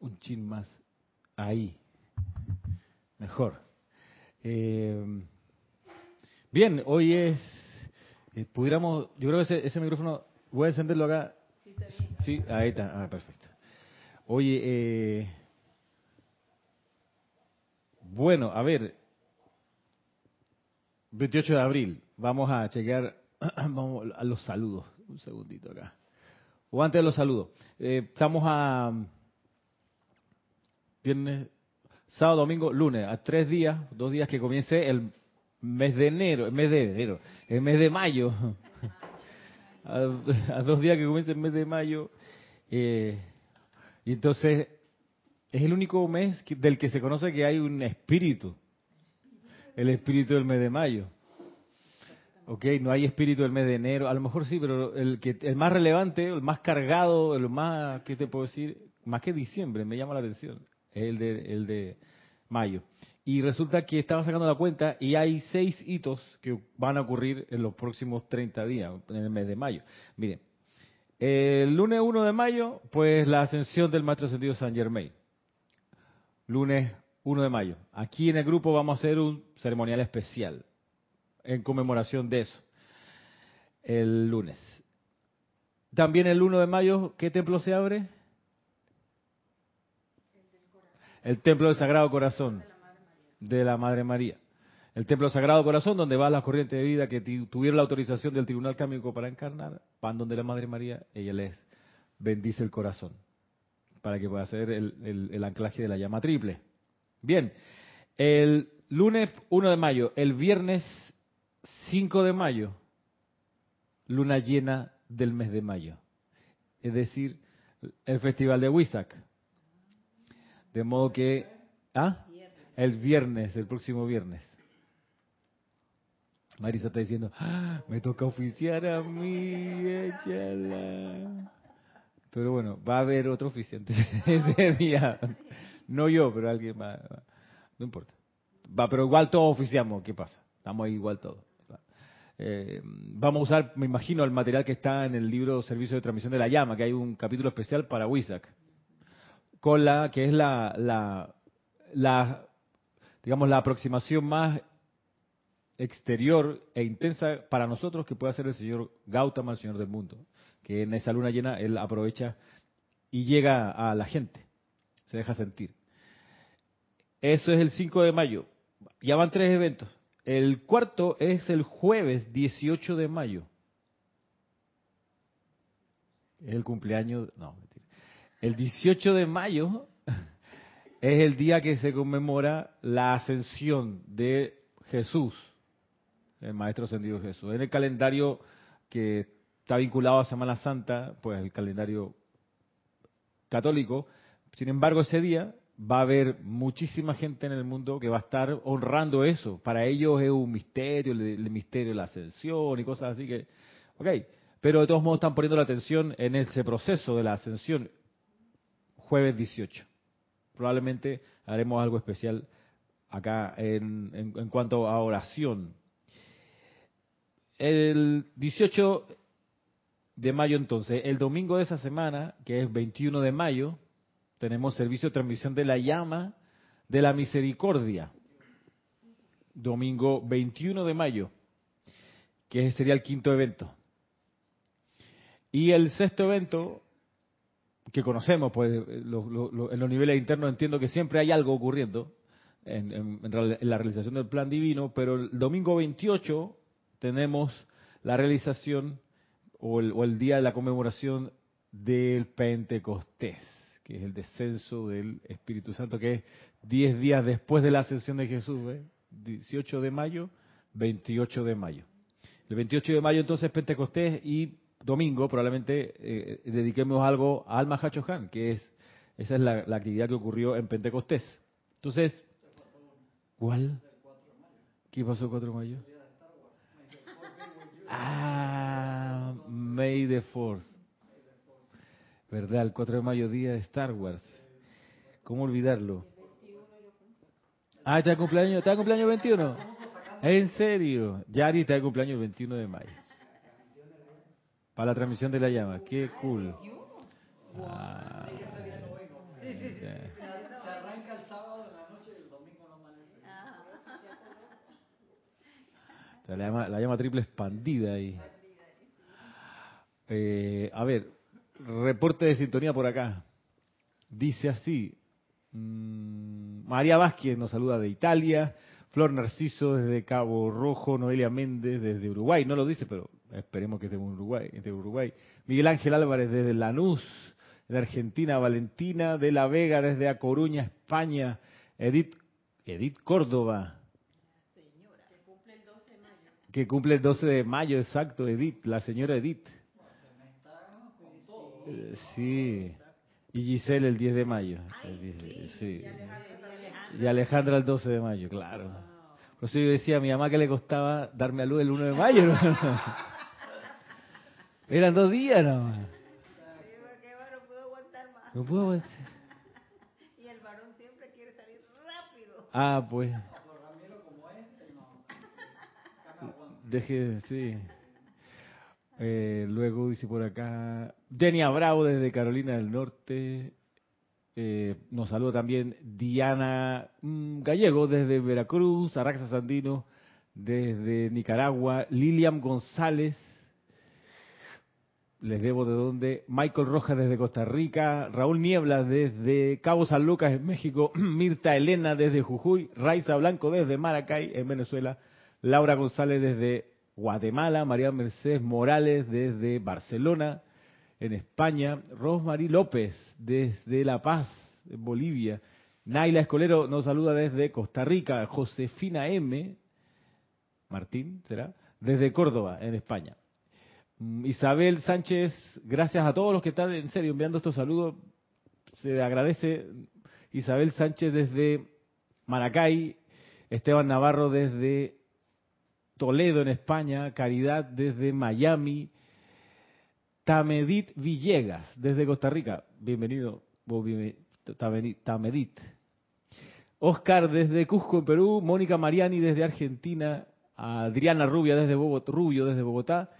un chin más ahí. Mejor. Eh, bien, hoy es, eh, pudiéramos, yo creo que ese, ese, micrófono, voy a encenderlo acá. Sí, ahí está, ah, perfecto. Oye, eh, bueno, a ver, 28 de abril, vamos a chequear, vamos a los saludos, un segundito acá. O antes de los saludos, eh, estamos a viernes, sábado, domingo, lunes, a tres días, dos días que comience el mes de enero, el mes de enero, el mes de mayo, a, dos días que comience el mes de mayo, eh, y entonces es el único mes del que se conoce que hay un espíritu, el espíritu del mes de mayo. Ok, no hay espíritu del mes de enero, a lo mejor sí, pero el que el más relevante, el más cargado, el más, ¿qué te puedo decir? Más que diciembre, me llama la atención, el de, el de mayo. Y resulta que estaba sacando la cuenta y hay seis hitos que van a ocurrir en los próximos 30 días, en el mes de mayo. Miren, el lunes 1 de mayo, pues la ascensión del Maestro Ascendido San Germain. Lunes 1 de mayo. Aquí en el grupo vamos a hacer un ceremonial especial en conmemoración de eso, el lunes. También el 1 de mayo, ¿qué templo se abre? El templo del Sagrado Corazón de la Madre María. El templo del Sagrado Corazón, donde va la corriente de vida que tuvieron la autorización del Tribunal Cámico para encarnar, van donde la Madre María, ella les bendice el corazón, para que pueda hacer el, el anclaje de la llama triple. Bien, el lunes 1 de mayo, el viernes 5 de mayo, luna llena del mes de mayo. Es decir, el festival de Huizac. De modo que, ¿ah? El viernes, el próximo viernes. Marisa está diciendo, ah, me toca oficiar a mí, échala. Pero bueno, va a haber otro oficiante ese día. No yo, pero alguien va. No importa. Va, pero igual todos oficiamos, ¿qué pasa? Estamos ahí igual todos. Eh, vamos a usar, me imagino, el material que está en el libro Servicio de Transmisión de la Llama, que hay un capítulo especial para WISAC, con la que es la, la, la, digamos, la aproximación más exterior e intensa para nosotros que puede hacer el señor Gautama, el señor del mundo, que en esa luna llena él aprovecha y llega a la gente, se deja sentir. Eso es el 5 de mayo. Ya van tres eventos. El cuarto es el jueves 18 de mayo. Es el cumpleaños, no. El 18 de mayo es el día que se conmemora la ascensión de Jesús, el Maestro Ascendido Jesús. En el calendario que está vinculado a Semana Santa, pues el calendario católico, sin embargo ese día va a haber muchísima gente en el mundo que va a estar honrando eso. Para ellos es un misterio, el, misterio de la ascensión y cosas así que, ok, pero de todos modos están poniendo la atención en ese proceso de la ascensión jueves 18. Probablemente haremos algo especial acá en, en cuanto a oración. El 18 de mayo entonces, el domingo de esa semana, que es 21 de mayo, tenemos servicio de transmisión de la llama de la misericordia. Domingo 21 de mayo, que sería el quinto evento. Y el sexto evento, que conocemos, pues en los niveles internos entiendo que siempre hay algo ocurriendo en, la realización del plan divino, pero el domingo 28 tenemos la realización o el, o el día de la conmemoración del Pentecostés que es el descenso del Espíritu Santo, que es 10 días después de la ascensión de Jesús, 18 de mayo, 28 de mayo. El 28 de mayo entonces Pentecostés y domingo probablemente eh, dediquemos algo a Alma Hachohan, que es esa es la, actividad que ocurrió en Pentecostés. Entonces, ¿cuál? ¿Qué pasó el 4 de mayo? Ah, May the 4 ¿verdad? El 4 de mayo, día de Star Wars. ¿Cómo olvidarlo? Ah, está de cumpleaños, está de cumpleaños 21. ¿En serio? Yari está de cumpleaños el 21 de mayo. Para la transmisión de la llama. Qué cool. Ah, Se arranca el sábado en la noche y el domingo no amanece. La llama, la llama triple expandida ahí. Eh, a ver, reporte de sintonía por acá. Dice así, mm, María Vázquez nos saluda de Italia, Flor Narciso desde Cabo Rojo, Noelia Méndez desde Uruguay, no lo dice, pero esperemos que esté en Uruguay, esté en Uruguay. Miguel Ángel Álvarez desde Lanús, de Argentina, Valentina de la Vega desde A Coruña, España, Edith, Edith Córdoba, que cumple el 12 de mayo, exacto, Edith, la señora Edith. Sí. Y Giselle el 10 de mayo. el 10 de- sí. Y Alejandra el 12 de mayo, claro. Por eso yo decía a mi mamá que le costaba darme a luz el 1 de mayo. Eran dos días nomás. No puedo aguantar. Y el varón siempre quiere salir rápido. Ah, pues. Deje, sí. Eh, luego dice por acá, Denia Bravo desde Carolina del Norte. Eh, nos saluda también Diana mm, Gallego desde Veracruz, Araxa Sandino desde Nicaragua, Lilian González, les debo de dónde, Michael Rojas desde Costa Rica, Raúl Niebla desde Cabo San Lucas en México, Mirta Elena desde Jujuy, Raiza Blanco desde Maracay en Venezuela, Laura González desde Guatemala, María Mercedes Morales desde Barcelona, en España, Rosmarie López desde La Paz, en Bolivia, Naila Escolero nos saluda desde Costa Rica, Josefina M. Martín, ¿será? Desde Córdoba, en España. Mm, Isabel Sánchez, gracias a todos los que están en serio enviando estos saludos. Se agradece Isabel Sánchez desde Maracay, Esteban Navarro desde Toledo en España, Caridad desde Miami, Tamedit Villegas desde Costa Rica. Bienvenido. Tamedit. Oscar desde Cusco en Perú, Mónica Mariani desde Argentina, Adriana Rubia desde Bogotá, Rubio desde Bogotá,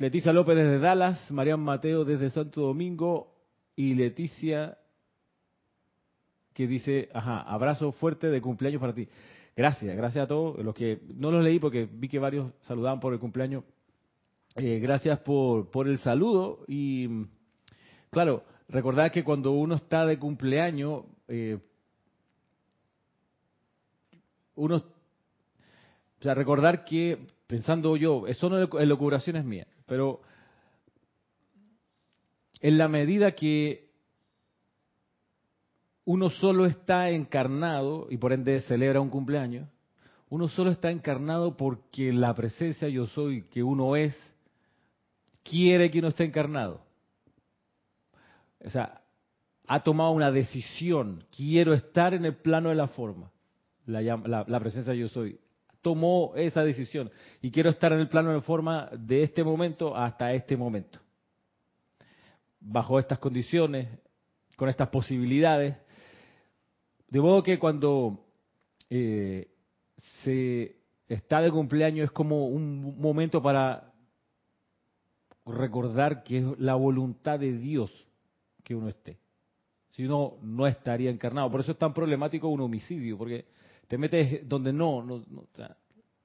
Leticia López desde Dallas, Marian Mateo desde Santo Domingo y Leticia que dice, ajá, abrazo fuerte de cumpleaños para ti. Gracias, gracias a todos los que no los leí porque vi que varios saludaban por el cumpleaños. Eh, gracias por, el saludo y mm, claro, recordad que cuando uno está de cumpleaños, eh, uno, o sea, recordar que, pensando yo, eso no es locuraciones mías, pero en la medida que uno solo está encarnado y por ende celebra un cumpleaños, uno solo está encarnado porque la presencia yo soy que uno es quiere que uno esté encarnado. O sea, ha tomado una decisión, quiero estar en el plano de la forma, la, la- la presencia yo soy. Tomó esa decisión y quiero estar en el plano de forma de este momento hasta este momento. Bajo estas condiciones, con estas posibilidades. De modo que cuando eh, se está de cumpleaños es como un momento para recordar que es la voluntad de Dios que uno esté. Si no, no estaría encarnado. Por eso es tan problemático un homicidio, porque te metes donde no, no, no,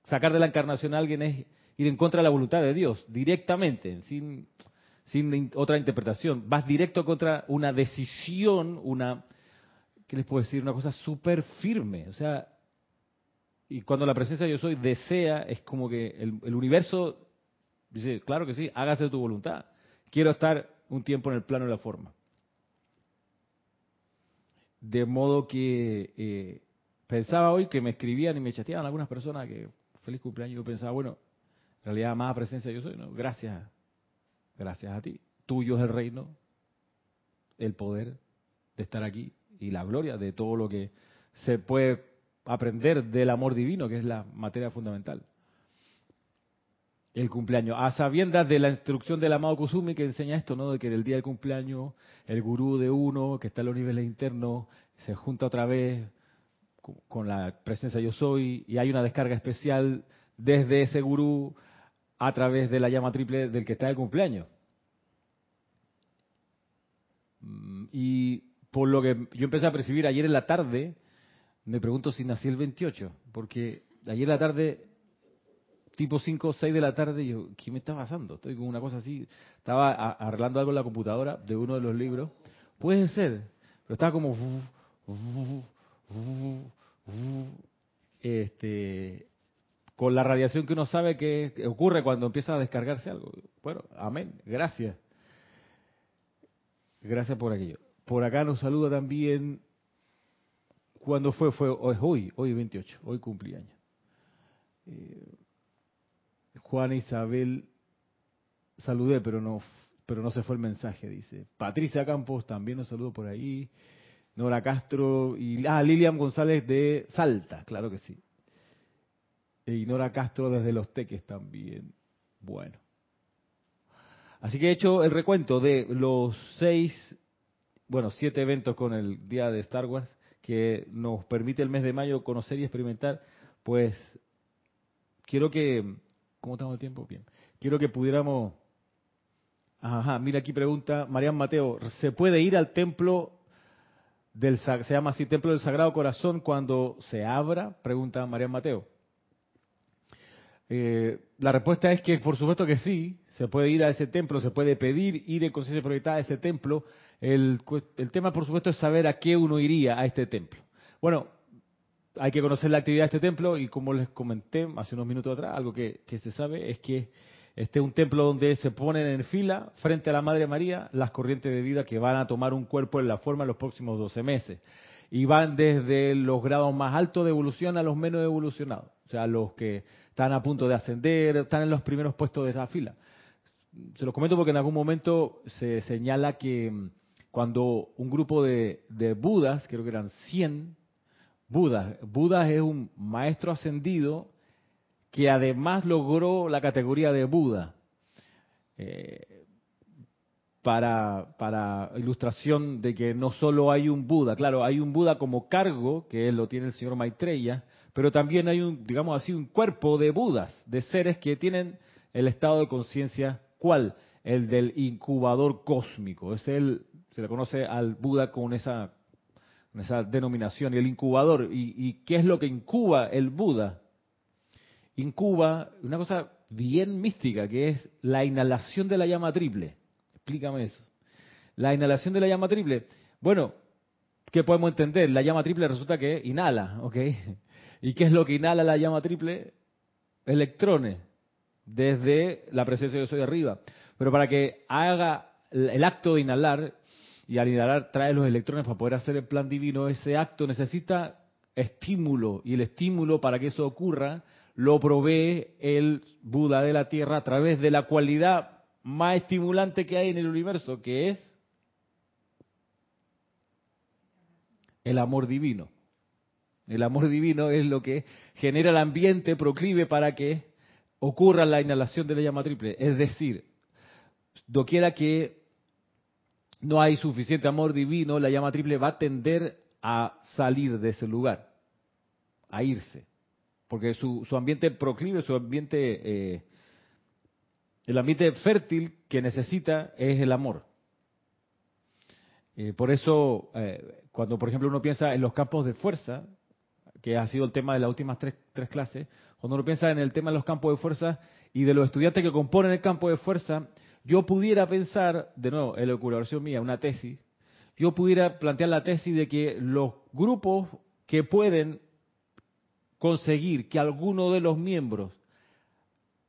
sacar de la encarnación a alguien es ir en contra de la voluntad de Dios, directamente, sin, sin in- otra interpretación. Vas directo contra una decisión, una, ¿qué les puedo decir? Una cosa súper firme. O sea, y cuando la presencia de yo soy desea, es como que el, el universo dice, claro que sí, hágase tu voluntad. Quiero estar un tiempo en el plano de la forma. De modo que eh, pensaba hoy que me escribían y me chateaban algunas personas que feliz cumpleaños. Yo pensaba, bueno, en realidad amada presencia yo soy, ¿no? Gracias, gracias a ti. Tuyo es el reino, el poder de estar aquí y la gloria de todo lo que se puede aprender del amor divino, que es la materia fundamental. El cumpleaños. A sabiendas de la instrucción del amado Kusumi que enseña esto, ¿no? De que el día del cumpleaños, el gurú de uno, que está en los niveles internos, se junta otra vez con la presencia yo soy y hay una descarga especial desde ese gurú a través de la llama triple del que está de cumpleaños. Mm, Y por lo que yo empecé a percibir ayer en la tarde, me pregunto si nací el 28, porque ayer en la tarde, tipo 5 o 6 de la tarde, yo, ¿qué me está pasando? Estoy con una cosa así, estaba arreglando algo en la computadora de uno de los libros, puede ser, pero estaba como... Este, con la radiación que uno sabe que ocurre cuando empieza a descargarse algo. Bueno, amén, gracias. Gracias por aquello. Por acá nos saluda también, cuando fue? Fue hoy, hoy, hoy 28, hoy cumpleaños. Eh, Juana Isabel, saludé, pero no, pero no se fue el mensaje, dice. Patricia Campos también nos saludó por ahí. Nora Castro y ah, Lilian González de Salta, claro que sí. Y Nora Castro desde Los Teques también. Bueno. Así que he hecho el recuento de los seis, bueno, siete eventos con el día de Star Wars que nos permite el mes de mayo conocer y experimentar. Pues quiero que, ¿cómo estamos de tiempo? Bien. Quiero que pudiéramos, ajá, mira aquí pregunta Marian Mateo, ¿se puede ir al templo del, se llama así Templo del Sagrado Corazón cuando se abra? Pregunta Marian Mateo. Eh, la respuesta es que por supuesto que sí, se puede ir a ese templo, se puede pedir ir en conciencia proyectada a ese templo. El, el tema por supuesto es saber a qué uno iría a este templo. Bueno, hay que conocer la actividad de este templo y como les comenté hace unos minutos atrás, algo que, que se sabe es que este es un templo donde se ponen en fila frente a la Madre María las corrientes de vida que van a tomar un cuerpo en la forma en los próximos 12 meses. Y van desde los grados más altos de evolución a los menos evolucionados. O sea, los que están a punto de ascender, están en los primeros puestos de esa fila. Se los comento porque en algún momento se señala que mm, cuando un grupo de, de Budas, creo que eran 100 Budas, Budas es un maestro ascendido que además logró la categoría de Buda. Eh, para, ilustración de que no solo hay un Buda, claro, hay un Buda como cargo, que lo tiene el señor Maitreya, pero también hay un, digamos así, un cuerpo de Budas, de seres que tienen el estado de conciencia, ¿cuál? El del incubador cósmico. Es el, se le conoce al Buda con esa, denominación. Y el incubador, ¿y, ¿y qué es lo que incuba el Buda? Incuba una cosa bien mística, que es la inhalación de la llama triple. Explícame eso. La inhalación de la llama triple. Bueno, ¿qué podemos entender? La llama triple resulta que inhala, ¿ok? ¿Y qué es lo que inhala la llama triple? Electrones, desde la presencia de soy arriba. Pero para que haga el acto de inhalar, y al inhalar trae los electrones para poder hacer el plan divino, ese acto necesita estímulo, y el estímulo para que eso ocurra lo provee el Buda de la Tierra a través de la cualidad más estimulante que hay en el universo, que es el amor divino. El amor divino es lo que genera el ambiente proclive para que ocurra la inhalación de la llama triple. Es decir, doquiera que no hay suficiente amor divino, la llama triple va a tender a salir de ese lugar, a irse. Porque su, su ambiente proclive, su ambiente, eh, el ambiente fértil que necesita es el amor. Eh, por eso, eh, cuando por ejemplo uno piensa en los campos de fuerza, que ha sido el tema de las últimas tres, tres clases, cuando uno piensa en el tema de los campos de fuerza y de los estudiantes que componen el campo de fuerza, yo pudiera pensar, de nuevo, en la curación mía, una tesis, yo pudiera plantear la tesis de que los grupos que pueden conseguir que alguno de los miembros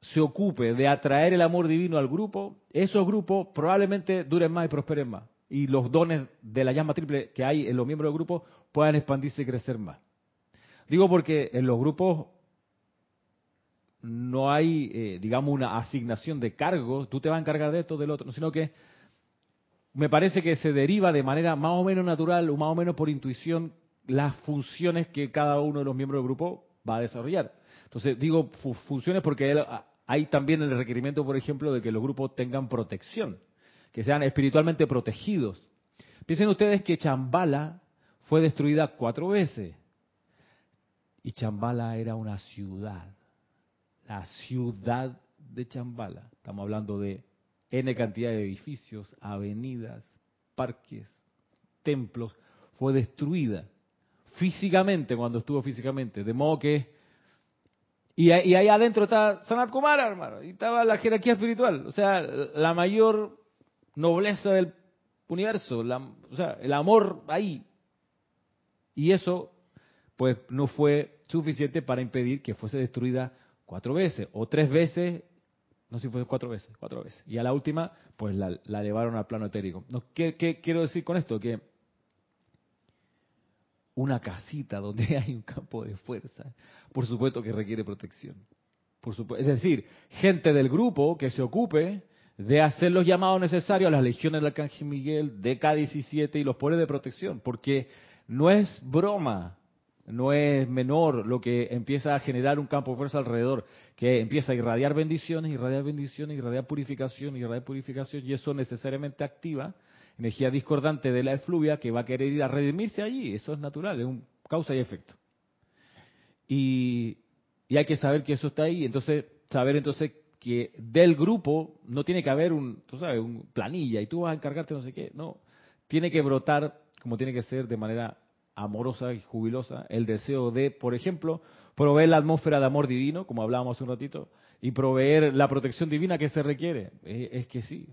se ocupe de atraer el amor divino al grupo, esos grupos probablemente duren más y prosperen más. Y los dones de la llama triple que hay en los miembros del grupo puedan expandirse y crecer más. Digo porque en los grupos no hay, eh, digamos, una asignación de cargos, tú te vas a encargar de esto, del otro, sino que me parece que se deriva de manera más o menos natural o más o menos por intuición las funciones que cada uno de los miembros del grupo va a desarrollar. Entonces, digo fu funciones porque hay también el requerimiento, por ejemplo, de que los grupos tengan protección, que sean espiritualmente protegidos. Piensen ustedes que Chambala fue destruida cuatro veces. Y Chambala era una ciudad. La ciudad de Chambala. Estamos hablando de N cantidad de edificios, avenidas, parques, templos fue destruida físicamente cuando estuvo físicamente. De modo que... Y, ahí adentro está Sanat Kumara, hermano, y estaba la jerarquía espiritual, o sea, la mayor nobleza del universo, la, o sea, el amor ahí. Y eso, pues, no fue suficiente para impedir que fuese destruida cuatro veces o tres veces, no sé si fue cuatro veces, cuatro veces. Y a la última, pues la, la llevaron al plano etérico. ¿qué, ¿Qué quiero decir con esto? Que una casita donde hay un campo de fuerza, por supuesto que requiere protección. Por supuesto, es decir, gente del grupo que se ocupe de hacer los llamados necesarios a las legiones del Arcángel Miguel, de K-17 y los poderes de protección, porque no es broma, no es menor lo que empieza a generar un campo de fuerza alrededor, que empieza a irradiar bendiciones, irradiar bendiciones, irradiar purificación, irradiar purificación, y eso necesariamente activa energía discordante de la efluvia que va a querer ir a redimirse allí, eso es natural, es un causa y efecto. Y, y hay que saber que eso está ahí, entonces saber entonces que del grupo no tiene que haber un, tú sabes, un planilla y tú vas a encargarte no sé qué, no, tiene que brotar como tiene que ser de manera amorosa y jubilosa el deseo de, por ejemplo, proveer la atmósfera de amor divino, como hablábamos hace un ratito, y proveer la protección divina que se requiere. Es, es que sí,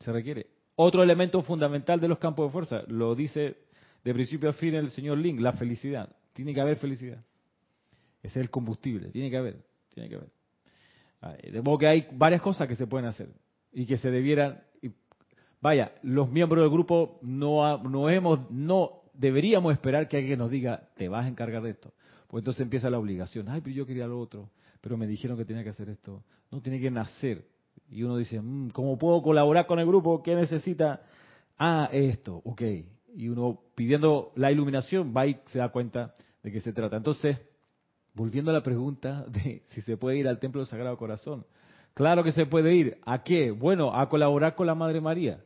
se requiere. Otro elemento fundamental de los campos de fuerza, lo dice de principio a fin el señor Link, la felicidad. Tiene que haber felicidad. Ese es el combustible, tiene que haber, tiene que haber. De modo que hay varias cosas que se pueden hacer y que se debieran. vaya, los miembros del grupo no, no hemos, no deberíamos esperar que alguien nos diga, te vas a encargar de esto. Pues entonces empieza la obligación. Ay, pero yo quería lo otro, pero me dijeron que tenía que hacer esto. No, tiene que nacer. Y uno dice, mm, ¿cómo puedo colaborar con el grupo? ¿Qué necesita? Ah, esto, ok. Y uno pidiendo la iluminación va y se da cuenta de qué se trata. Entonces, volviendo a la pregunta de si se puede ir al Templo del Sagrado Corazón. Claro que se puede ir. ¿A qué? Bueno, a colaborar con la Madre María.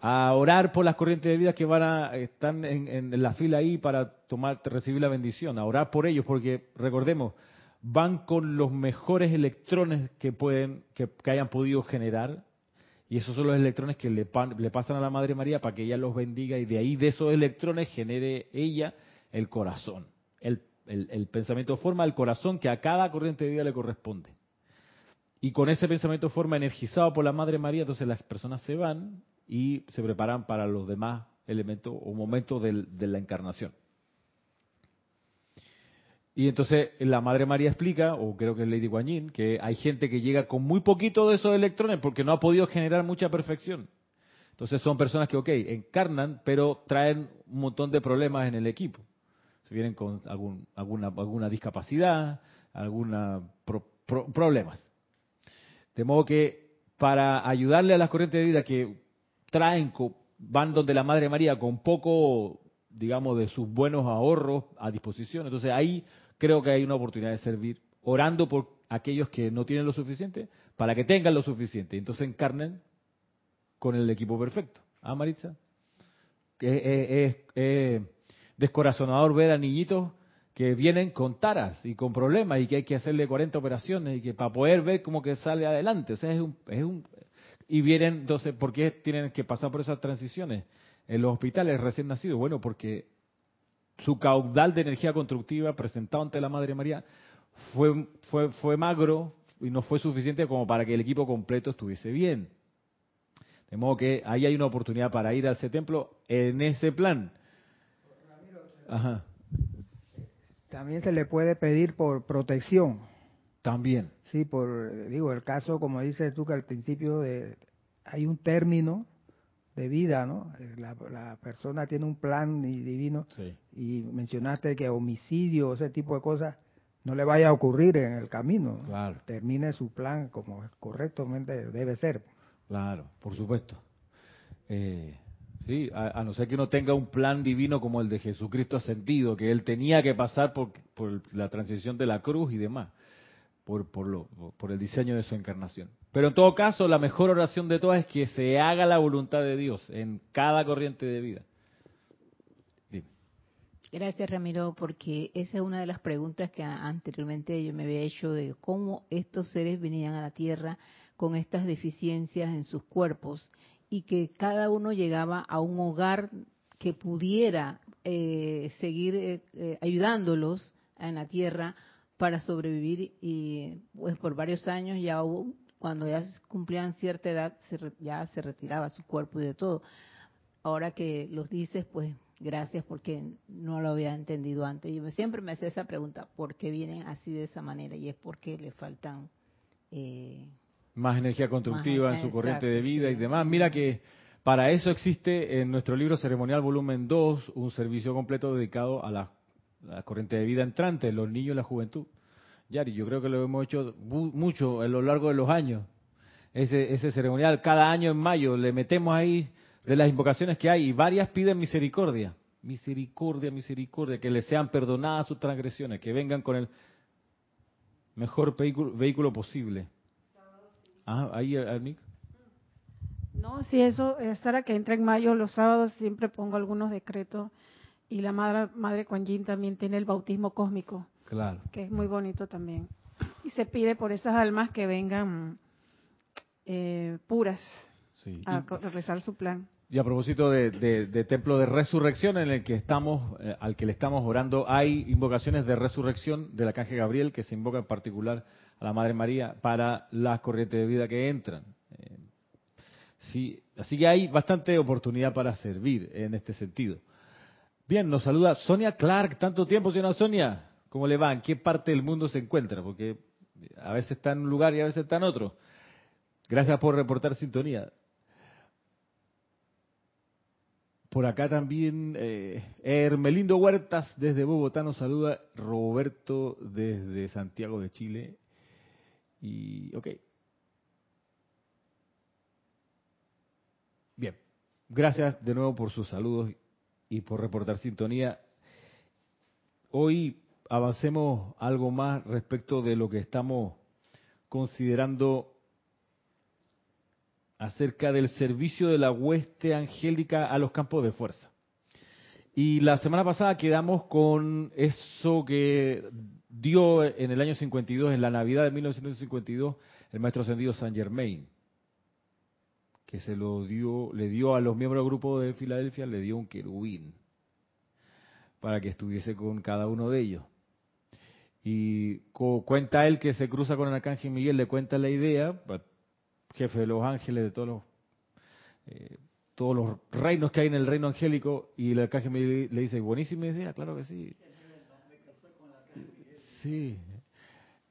A orar por las corrientes de vida que van a, están en, en la fila ahí para tomar, recibir la bendición. A orar por ellos, porque recordemos, van con los mejores electrones que pueden que, hayan podido generar y esos son los electrones que le, le, pasan a la Madre María para que ella los bendiga y de ahí de esos electrones genere ella el corazón. El, el, pensamiento forma el corazón que a cada corriente de vida le corresponde. Y con ese pensamiento forma energizado por la Madre María, entonces las personas se van y se preparan para los demás elementos o momentos de la encarnación. Y entonces la Madre María explica, o creo que es Lady Guanyin, que hay gente que llega con muy poquito de esos electrones porque no ha podido generar mucha perfección. Entonces son personas que, ok, encarnan, pero traen un montón de problemas en el equipo. Se vienen con algún, alguna, alguna discapacidad, alguna problemas. De modo que para ayudarle a las corrientes de vida que traen, van donde la Madre María con poco, digamos, de sus buenos ahorros a disposición. Entonces ahí creo que hay una oportunidad de servir orando por aquellos que no tienen lo suficiente para que tengan lo suficiente. Entonces encarnen con el equipo perfecto. ¿Ah, Maritza? Es, es, descorazonador ver a niñitos que vienen con taras y con problemas y que hay que hacerle 40 operaciones y que para poder ver cómo que sale adelante. O sea, es un, es un y vienen, entonces, ¿por qué tienen que pasar por esas transiciones? En los hospitales recién nacidos, bueno, porque su caudal de energía constructiva presentado ante la Madre María fue, fue, fue magro y no fue suficiente como para que el equipo completo estuviese bien. De modo que ahí hay una oportunidad para ir a ese templo en ese plan. Ajá. También se le puede pedir por protección. También. Sí, por, digo, el caso, como dices tú, que al principio de, hay un término de vida, ¿no? Eh, la, persona tiene un plan divino y mencionaste que homicidio, ese tipo de cosas, no le vaya a ocurrir en el camino. Claro. Termine su plan como correctamente debe ser. Claro, por supuesto. Eh, sí, a, no ser que uno tenga un plan divino como el de Jesucristo ascendido, que él tenía que pasar por, por la transición de la cruz y demás, por, por, lo, por el diseño de su encarnación. Pero en todo caso, la mejor oración de todas es que se haga la voluntad de Dios en cada corriente de vida. Gracias, Ramiro, porque esa es una de las preguntas que anteriormente yo me había hecho de cómo estos seres venían a la Tierra con estas deficiencias en sus cuerpos y que cada uno llegaba a un hogar que pudiera eh, seguir eh, eh, ayudándolos en la tierra para sobrevivir y pues por varios años ya hubo, cuando ya cumplían cierta edad ya se retiraba su cuerpo y de todo. Ahora que los dices, pues gracias porque no lo había entendido antes. Yo siempre me hacía esa pregunta, ¿por qué vienen así de esa manera? Y es porque le faltan... más energía constructiva en su corriente de vida y demás. Mira que para eso existe en nuestro libro ceremonial volumen 2 un servicio completo dedicado a la, corriente de vida entrante, los niños y la juventud. Yari, yo creo que lo hemos hecho mucho a lo largo de los años. Ese, ese ceremonial, cada año en mayo, le metemos ahí de las invocaciones que hay y varias piden misericordia. Misericordia, misericordia, que les sean perdonadas sus transgresiones, que vengan con el mejor vehículo, vehículo posible. Ah, ahí, Nick. No, si eso, es que entra en mayo, los sábados siempre pongo algunos decretos y la madre, madre Kuan Yin también tiene el bautismo cósmico. Claro. Que es muy bonito también. Y se pide por esas almas que vengan eh, puras a, rezar su plan. Y a propósito de, templo de resurrección en el que estamos, eh, al que le estamos orando, hay invocaciones de resurrección del arcángel Gabriel que se invoca en particular a la Madre María para las corrientes de vida que entran. Eh, Sí, así que hay bastante oportunidad para servir en este sentido. Bien, nos saluda Sonia Clark. Tanto tiempo, señora Sonia. ¿Cómo le va? ¿En qué parte del mundo se encuentra? Porque a veces está en un lugar y a veces está en otro. Gracias por reportar sintonía. Por acá también eh, Hermelindo Huertas desde Bogotá nos saluda. Roberto desde Santiago de Chile. Y, ok, Bien, gracias de nuevo por sus saludos y por reportar sintonía. Hoy avancemos algo más respecto de lo que estamos considerando acerca del servicio de la hueste angélica a los campos de fuerza. Y la semana pasada quedamos con eso que dio en el año 52, en la Navidad de 1952, el maestro ascendido Saint Germain que se lo dio, le dio a los miembros del grupo de Filadelfia, le dio un querubín para que estuviese con cada uno de ellos. Y cuenta él que se cruza con el arcángel Miguel, le cuenta la idea, jefe de los ángeles, de todos los, eh, todos los reinos que hay en el reino angélico, y el arcángel Miguel le dice, buenísima idea, claro que sí. Sí,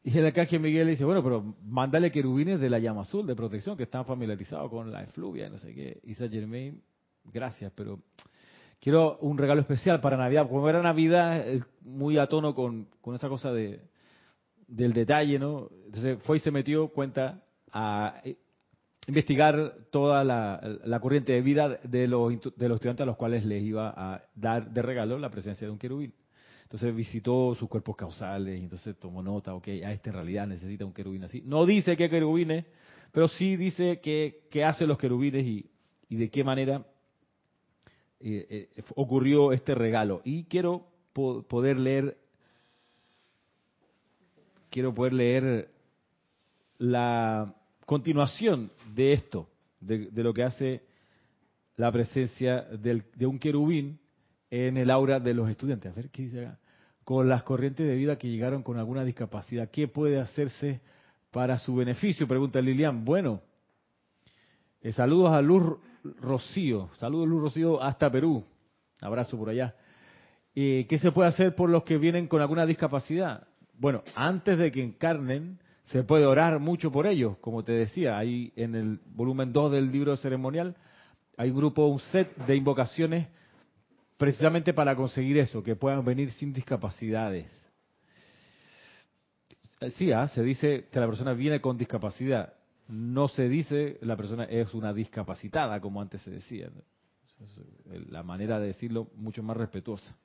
y el arcángel Miguel le dice, bueno, pero mándale querubines de la llama azul de protección, que están familiarizados con la efluvia, no sé qué. Y Saint Germain, gracias, pero quiero un regalo especial para Navidad. Como era Navidad, es muy a tono con, con esa cosa de, del detalle, ¿no? Entonces fue y se metió cuenta a investigar toda la, la corriente de vida de los, de los estudiantes a los cuales les iba a dar de regalo la presencia de un querubín. Entonces visitó sus cuerpos causales y entonces tomó nota, ok, a en realidad necesita un querubín así. No dice qué querubines, pero sí dice qué, qué hace los querubines y, de qué manera eh, eh, ocurrió este regalo. Y quiero poder leer, quiero poder leer la continuación de esto, de, de lo que hace la presencia del, de un querubín en el aura de los estudiantes. A ver qué dice acá. Con las corrientes de vida que llegaron con alguna discapacidad, ¿qué puede hacerse para su beneficio? Pregunta Lilian. Bueno, eh, saludos a Luz Rocío. Saludos Luz Rocío hasta Perú. Abrazo por allá. Eh, ¿Qué se puede hacer por los que vienen con alguna discapacidad? Bueno, antes de que encarnen, se puede orar mucho por ellos, como te decía, ahí en el volumen 2 del libro ceremonial hay un grupo, un set de invocaciones precisamente para conseguir eso, que puedan venir sin discapacidades. Sí, ¿ah? se dice que la persona viene con discapacidad. No se dice la persona es una discapacitada, como antes se decía. La manera de decirlo mucho más respetuosa.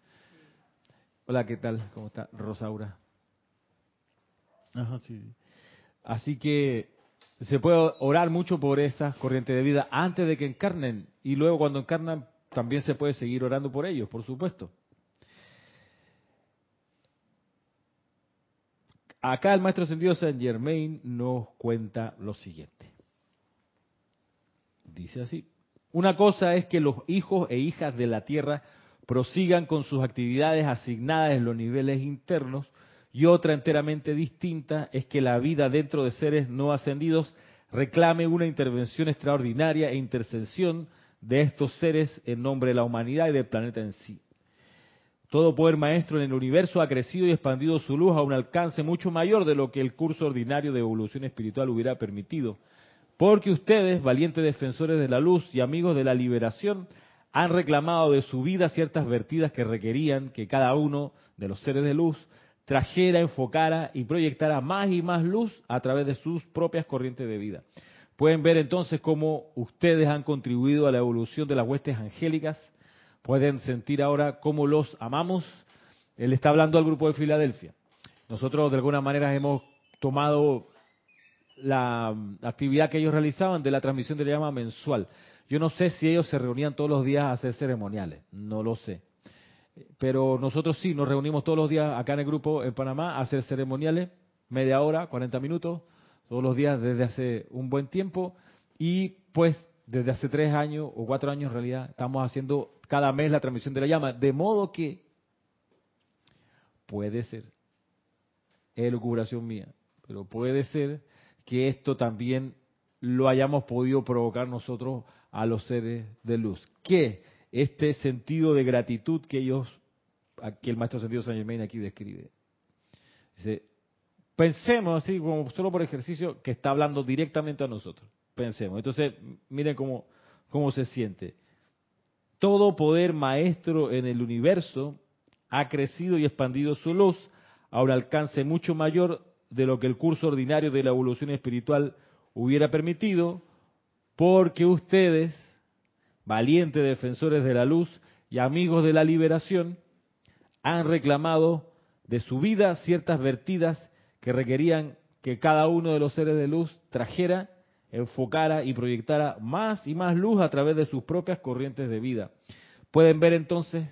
Hola, ¿qué tal? ¿Cómo está Rosaura? Así que se puede orar mucho por esa corriente de vida antes de que encarnen y luego cuando encarnan también se puede seguir orando por ellos, por supuesto. Acá el maestro sentido Saint Germain nos cuenta lo siguiente. Dice así, Una cosa es que los hijos e hijas de la Tierra prosigan con sus actividades asignadas en los niveles internos y otra enteramente distinta es que la vida dentro de seres no ascendidos reclame una intervención extraordinaria e intercesión de estos seres en nombre de la humanidad y del planeta en sí. Todo poder maestro en el universo ha crecido y expandido su luz a un alcance mucho mayor de lo que el curso ordinario de evolución espiritual hubiera permitido. Porque ustedes, valientes defensores de la luz y amigos de la liberación, han reclamado de su vida ciertas vertidas que requerían que cada uno de los seres de luz trajera, enfocara y proyectara más y más luz a través de sus propias corrientes de vida. Pueden ver entonces cómo ustedes han contribuido a la evolución de las huestes angélicas, pueden sentir ahora cómo los amamos. Él está hablando al grupo de Filadelfia. Nosotros de alguna manera hemos tomado la actividad que ellos realizaban de la transmisión de la llama mensual. Yo no sé si ellos se reunían todos los días a hacer ceremoniales, no lo sé. Pero nosotros sí, nos reunimos todos los días acá en el grupo en Panamá a hacer ceremoniales, media hora, 40 minutos, todos los días desde hace un buen tiempo. Y pues desde hace tres años o cuatro años en realidad estamos haciendo cada mes la transmisión de la llama. De modo que puede ser, es locuración mía, pero puede ser que esto también lo hayamos podido provocar nosotros a los seres de luz. Que este sentido de gratitud que ellos, que el maestro sentido San Germain aquí describe. Dice, pensemos así, como solo por ejercicio, que está hablando directamente a nosotros. Pensemos. Entonces, miren cómo, cómo se siente. Todo poder maestro en el universo ha crecido y expandido su luz a un alcance mucho mayor de lo que el curso ordinario de la evolución espiritual hubiera permitido, porque ustedes, valientes defensores de la luz y amigos de la liberación, han reclamado de su vida ciertas vertidas que requerían que cada uno de los seres de luz trajera, enfocara y proyectara más y más luz a través de sus propias corrientes de vida. Pueden ver entonces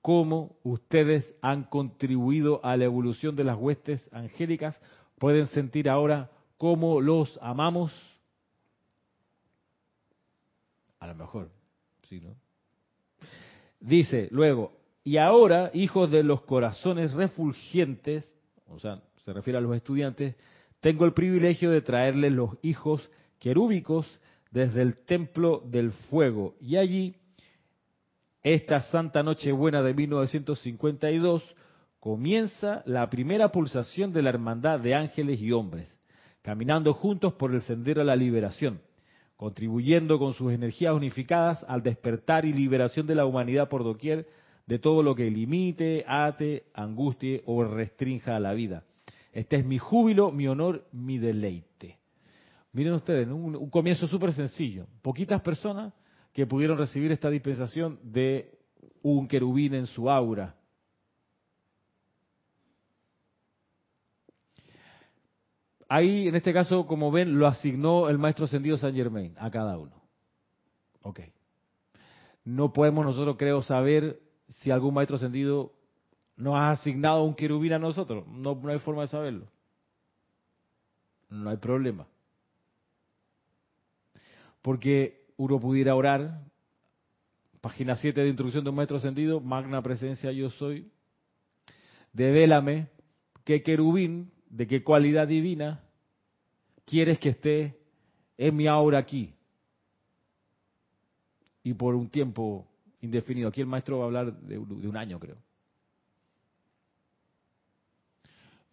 cómo ustedes han contribuido a la evolución de las huestes angélicas. Pueden sentir ahora cómo los amamos a lo mejor, sí, ¿no? Dice luego, y ahora, hijos de los corazones refulgentes, o sea, se refiere a los estudiantes, tengo el privilegio de traerles los hijos querúbicos desde el templo del fuego. Y allí, esta Santa Nochebuena de 1952, comienza la primera pulsación de la hermandad de ángeles y hombres, caminando juntos por el sendero a la liberación contribuyendo con sus energías unificadas al despertar y liberación de la humanidad por doquier de todo lo que limite, ate, angustie o restrinja a la vida. Este es mi júbilo, mi honor, mi deleite. Miren ustedes, un, un comienzo súper sencillo. Poquitas personas que pudieron recibir esta dispensación de un querubín en su aura, Ahí, en este caso, como ven, lo asignó el maestro ascendido San Germain a cada uno. Ok. No podemos nosotros, creo, saber si algún maestro ascendido nos ha asignado un querubín a nosotros. No, no hay forma de saberlo. No hay problema. Porque uno pudiera orar, página 7 de instrucción de un maestro ascendido, magna presencia yo soy, devélame qué querubín de qué cualidad divina quieres que esté en mi aura aquí. Y por un tiempo indefinido. Aquí el maestro va a hablar de, un año, creo.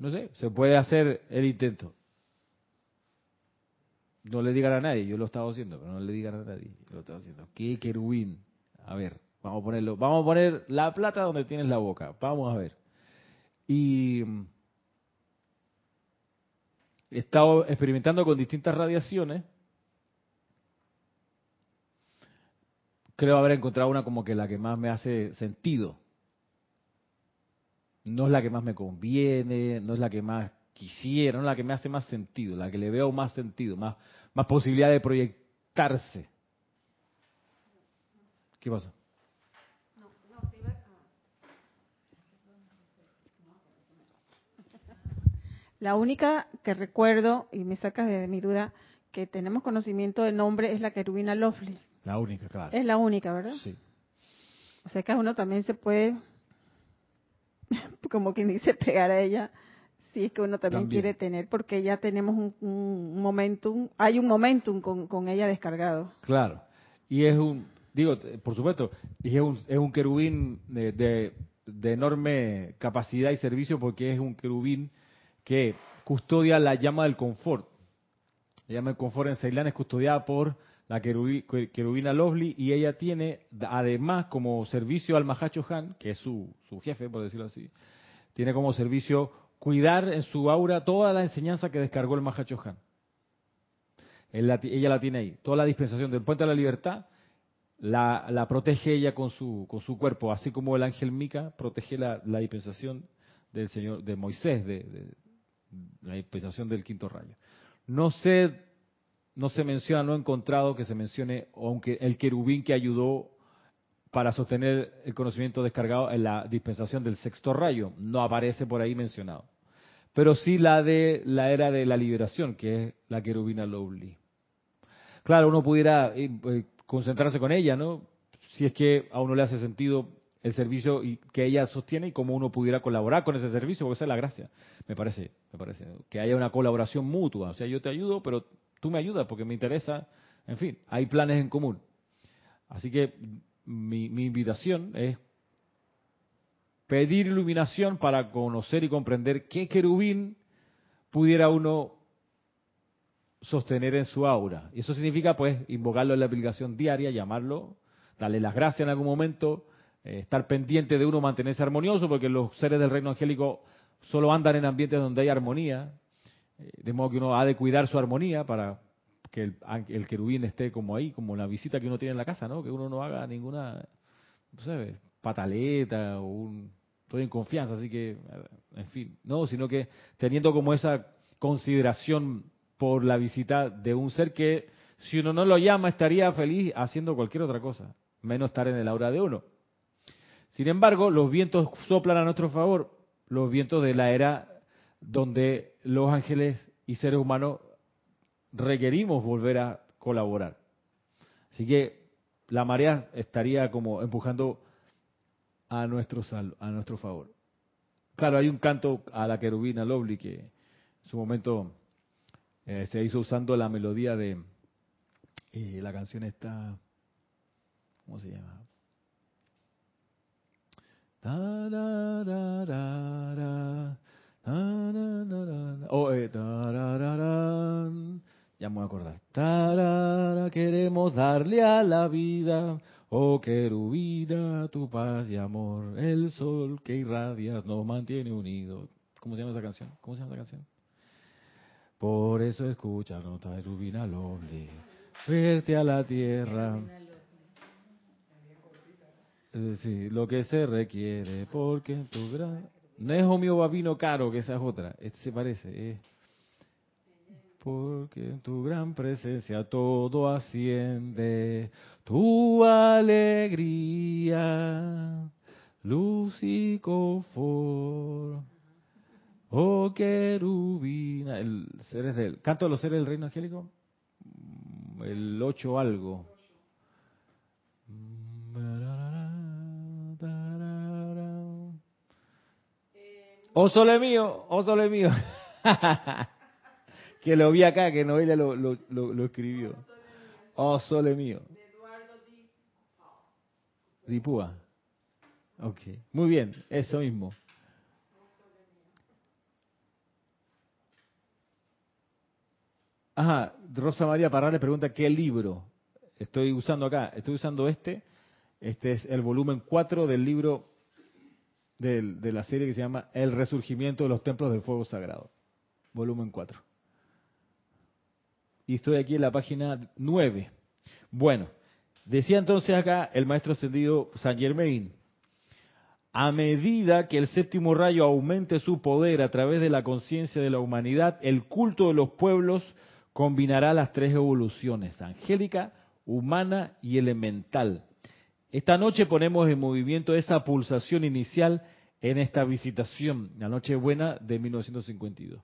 No sé, se puede hacer el intento. No le digan a nadie, yo lo estaba haciendo, pero no le digan a nadie, yo lo estaba haciendo. ¿Qué querubín? A ver, vamos a ponerlo, vamos a poner la plata donde tienes la boca, vamos a ver. Y he estado experimentando con distintas radiaciones. Creo haber encontrado una como que la que más me hace sentido. No es la que más me conviene, no es la que más quisiera, no es la que me hace más sentido, la que le veo más sentido, más, más posibilidad de proyectarse. ¿Qué pasa? La única que recuerdo, y me sacas de mi duda, que tenemos conocimiento del nombre es la querubina Lovely. La única, claro. Es la única, ¿verdad? Sí. O sea que uno también se puede, como quien dice, pegar a ella, si es que uno también, También. quiere tener, porque ya tenemos un, un momentum, hay un momentum con, con ella descargado. Claro. Y es un, digo, eh, por supuesto, y es un, es un querubín de, de- de enorme capacidad y servicio porque es un querubín que custodia la llama del confort. La llama del confort en Ceilán es custodiada por la querubina Lovely y ella tiene, además, como servicio al Mahacho Han, que es su, su jefe, por decirlo así, tiene como servicio cuidar en su aura toda la enseñanza que descargó el Mahacho Han. Ella la tiene ahí. Toda la dispensación del puente a la libertad la, la protege ella con su, con su cuerpo, así como el ángel Mica protege la, la dispensación del Señor, de Moisés, de, de- la dispensación del quinto rayo. No sé, no se menciona, no he encontrado que se mencione, aunque el querubín que ayudó para sostener el conocimiento descargado en la dispensación del sexto rayo, no aparece por ahí mencionado. Pero sí la de la era de la liberación, que es la querubina Lowly. Claro, uno pudiera eh, eh, concentrarse con ella, ¿no? Si es que a uno le hace sentido el servicio que ella sostiene y cómo uno pudiera colaborar con ese servicio, porque esa es la gracia, me parece, me parece, que haya una colaboración mutua, o sea, yo te ayudo, pero tú me ayudas porque me interesa, en fin, hay planes en común. Así que mi, invitación es pedir iluminación para conocer y comprender qué querubín pudiera uno sostener en su aura. Y eso significa, pues, invocarlo en la aplicación diaria, llamarlo, darle las gracias en algún momento, eh, estar pendiente de uno, mantenerse armonioso, porque los seres del reino angélico solo andan en ambientes donde hay armonía, de modo que uno ha de cuidar su armonía para que el, el querubín esté como ahí, como la visita que uno tiene en la casa, ¿no? Que uno no haga ninguna, no sé, pataleta o un... Estoy en confianza, así que, en fin, no, sino que teniendo como esa consideración por la visita de un ser que, si uno no lo llama, estaría feliz haciendo cualquier otra cosa, menos estar en el aura de uno. Sin embargo, los vientos soplan a nuestro favor, los vientos de la era donde los ángeles y seres humanos requerimos volver a colaborar. Así que la marea estaría como empujando a nuestro sal, a nuestro favor. Claro, hay un canto a la querubina Lovely que en su momento eh, se hizo usando la melodía de eh, la canción esta, ¿cómo se llama? Tararara, oh, eh, ya me voy a acordar. Tarara, queremos darle a la vida, oh querubina, tu paz y amor, el sol que irradias nos mantiene unidos. ¿Cómo se llama esa canción? ¿Cómo se llama esa canción? Por eso escucha nota de rubina loble, verte a la tierra. Eh, sí, lo que se requiere, porque en tu gran... No es homio babino caro, que esa es otra, este se parece. Porque en tu gran presencia todo asciende, tu alegría, luz y confort. Oh querubina, el seres del canto de los seres del reino angélico, el 8 algo. Oh sole mío, oh sole mío. que lo vi acá, que Noelia lo, lo, lo, lo escribió. Oh sole mío. Dipúa. Ok, muy bien, eso mismo. Ajá, Rosa María Parra le pregunta qué libro estoy usando acá. Estoy usando este. Este es el volumen 4 del libro del- de la serie que se llama El Resurgimiento de los Templos del Fuego Sagrado. Volumen 4. Y estoy aquí en la página 9. Bueno, decía entonces acá el maestro ascendido San Germain, a medida que el séptimo rayo aumente su poder a través de la conciencia de la humanidad, el culto de los pueblos combinará las tres evoluciones, angélica, humana y elemental. Esta noche ponemos en movimiento esa pulsación inicial en esta visitación, la Nochebuena de 1952.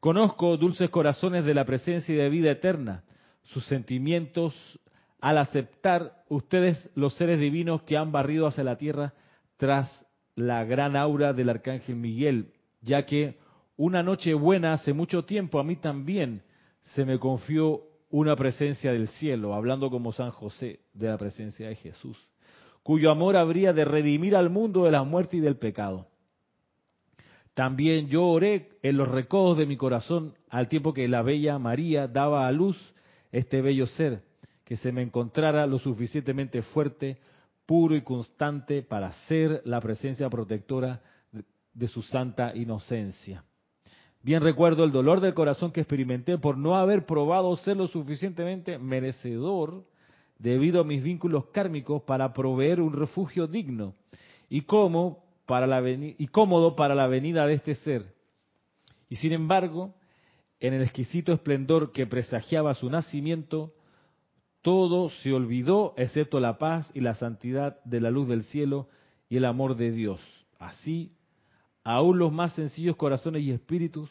Conozco dulces corazones de la presencia y de vida eterna. Sus sentimientos al aceptar ustedes los seres divinos que han barrido hacia la tierra tras la gran aura del arcángel Miguel, ya que una noche buena hace mucho tiempo a mí también se me confió una presencia del cielo, hablando como San José de la presencia de Jesús, cuyo amor habría de redimir al mundo de la muerte y del pecado. También yo oré en los recodos de mi corazón al tiempo que la bella María daba a luz este bello ser, que se me encontrara lo suficientemente fuerte, puro y constante para ser la presencia protectora de su santa inocencia. Bien recuerdo el dolor del corazón que experimenté por no haber probado ser lo suficientemente merecedor debido a mis vínculos kármicos para proveer un refugio digno y cómo para la y cómodo para la venida de este ser. Y sin embargo, en el exquisito esplendor que presagiaba su nacimiento, todo se olvidó excepto la paz y la santidad de la luz del cielo y el amor de Dios. Así, aún los más sencillos corazones y espíritus,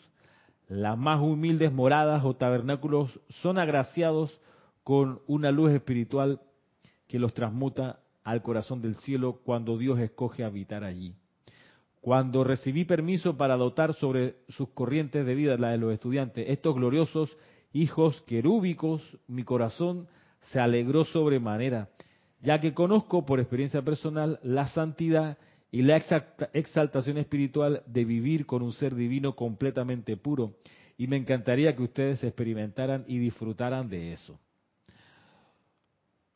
las más humildes moradas o tabernáculos son agraciados con una luz espiritual que los transmuta al corazón del cielo cuando Dios escoge habitar allí. Cuando recibí permiso para dotar sobre sus corrientes de vida, la de los estudiantes, estos gloriosos hijos querúbicos, mi corazón se alegró sobremanera, ya que conozco por experiencia personal la santidad y la exaltación espiritual de vivir con un ser divino completamente puro. Y me encantaría que ustedes experimentaran y disfrutaran de eso.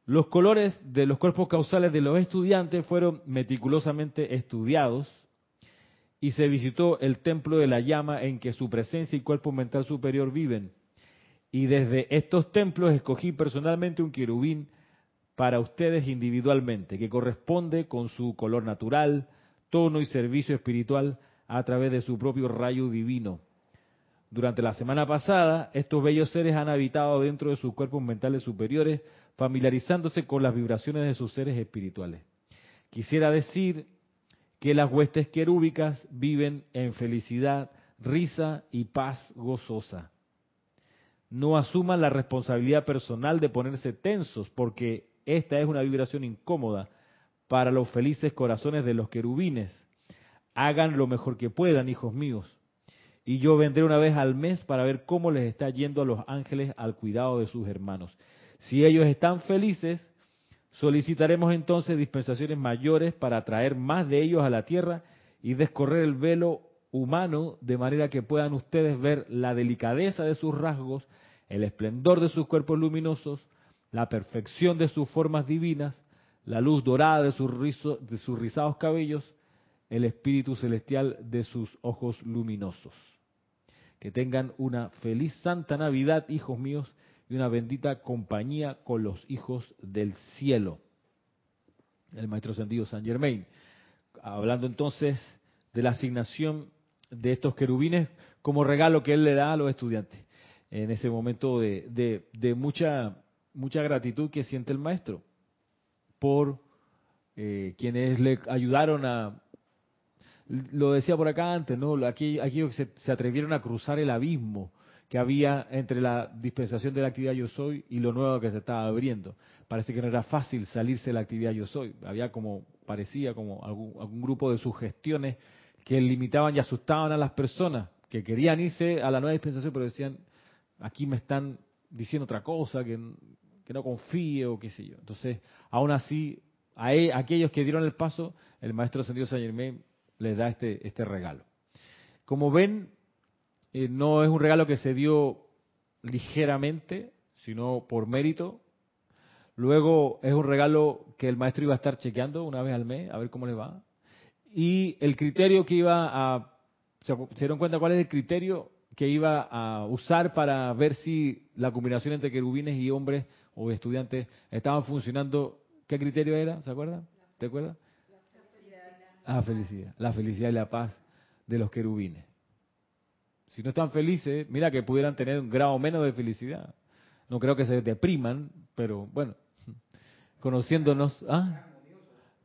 Los colores de los cuerpos causales de los estudiantes fueron meticulosamente estudiados y se visitó el templo de la llama en que su presencia y cuerpo mental superior viven. Y desde estos templos escogí personalmente un querubín para ustedes individualmente, que corresponde con su color natural, tono y servicio espiritual a través de su propio rayo divino. Durante la semana pasada, estos bellos seres han habitado dentro de sus cuerpos mentales superiores, familiarizándose con las vibraciones de sus seres espirituales. Quisiera decir que las huestes querúbicas viven en felicidad, risa y paz gozosa. No asuman la responsabilidad personal de ponerse tensos, porque esta es una vibración incómoda para los felices corazones de los querubines. Hagan lo mejor que puedan, hijos míos. Y yo vendré una vez al mes para ver cómo les está yendo a los ángeles al cuidado de sus hermanos. Si ellos están felices, Solicitaremos entonces dispensaciones mayores para atraer más de ellos a la tierra y descorrer el velo humano de manera que puedan ustedes ver la delicadeza de sus rasgos, el esplendor de sus cuerpos luminosos, la perfección de sus formas divinas, la luz dorada de sus, de sus rizados cabellos, el espíritu celestial de sus ojos luminosos. Que tengan una feliz Santa Navidad, hijos míos, y una bendita compañía con los hijos del cielo. El maestro sentido San Germain. Hablando entonces de la asignación de estos querubines como regalo que él le da a los estudiantes en ese momento de, de, mucha, mucha gratitud que siente el maestro por eh, quienes le ayudaron a, lo decía por acá antes, ¿no? Aquí, aquí se, se atrevieron a cruzar el abismo que había entre la dispensación de la actividad yo soy y lo nuevo que se estaba abriendo. Parece que no era fácil salirse de la actividad yo soy. Había como, parecía como algún, grupo de sugestiones que limitaban y asustaban a las personas que querían irse a la nueva dispensación, pero decían, aquí me están diciendo otra cosa, que, que no confíe o qué sé yo. Entonces, aún así, a, e, aquellos que dieron el paso, el maestro Ascendido Saint Germain les da este, este regalo. Como ven, eh, no es un regalo que se dio ligeramente, sino por mérito. Luego es un regalo que el maestro iba a estar chequeando una vez al mes, a ver cómo le va. Y el criterio que iba a... ¿Se dieron cuenta cuál es el criterio que iba a usar para ver si la combinación entre querubines y hombres o estudiantes estaban funcionando? ¿Qué criterio era? ¿Se acuerdan? ¿Te acuerdas? Ah, felicidad. La felicidad y la paz de los querubines. Si no están felices, mira que pudieran tener un grado menos de felicidad. No creo que se depriman, pero bueno, conociéndonos, ¿ah?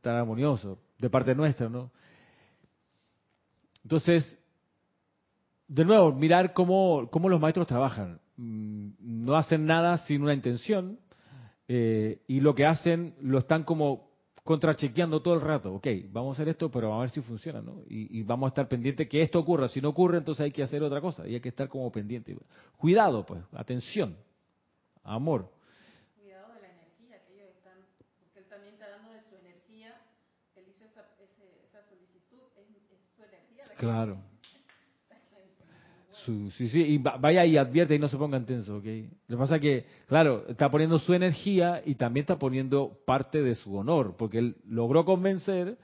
Tan armonioso, de parte nuestra, ¿no? Entonces, de nuevo, mirar cómo, cómo los maestros trabajan. Mm, no hacen nada sin una intención eh, y lo que hacen lo están como contrachequeando todo el rato. Ok, vamos a hacer esto, pero vamos a ver si funciona, ¿no? Y, vamos a estar pendientes que esto ocurra. Si no ocurre, entonces hay que hacer otra cosa y hay que estar como pendiente. Cuidado, pues, atención, amor. Cuidado de la energía que ellos están, porque él también está dando de su energía. Él hizo esa, esa solicitud, es, su energía. claro. Sí, sí, y vaya y advierte y no se pongan tenso, ¿ok? Lo que pasa es que, claro, está poniendo su energía y también está poniendo parte de su honor, porque él logró convencer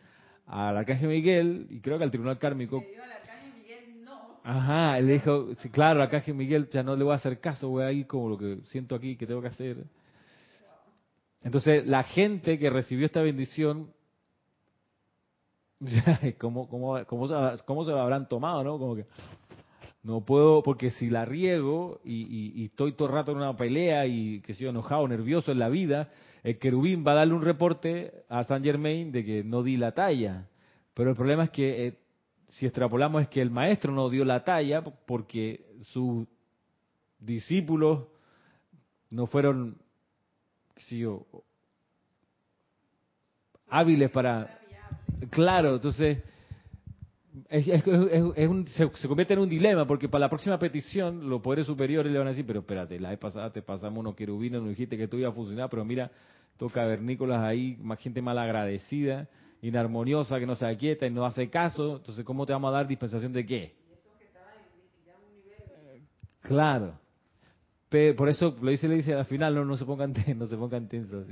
al arcángel Miguel y creo que al tribunal kármico. al arcángel Miguel no. Ajá, él dijo, sí, claro, al arcángel Miguel ya no le voy a hacer caso, voy a ir como lo que siento aquí que tengo que hacer. Entonces, la gente que recibió esta bendición, ¿cómo, cómo, cómo, cómo se lo habrán tomado, no? Como que, no puedo, porque si la riego y, estoy todo el rato en una pelea y que soy enojado, nervioso en la vida, el querubín va a darle un reporte a Saint Germain de que no di la talla. Pero el problema es que eh, si extrapolamos es que el maestro no dio la talla porque sus discípulos no fueron, si yo, hábiles para... Claro, entonces es, se, convierte en un dilema, porque para la próxima petición, los poderes superiores le van a decir, pero espérate, la vez pasada te pasamos unos querubinos, nos dijiste que tú ibas a funcionar, pero mira, toca cavernícolas ahí, más gente mal agradecida, inarmoniosa, que no se aquieta y no hace caso, entonces ¿cómo te vamos a dar dispensación de qué? Claro. por eso lo dice, le dice al final, no, no se pongan tensos, no se pongan tensos,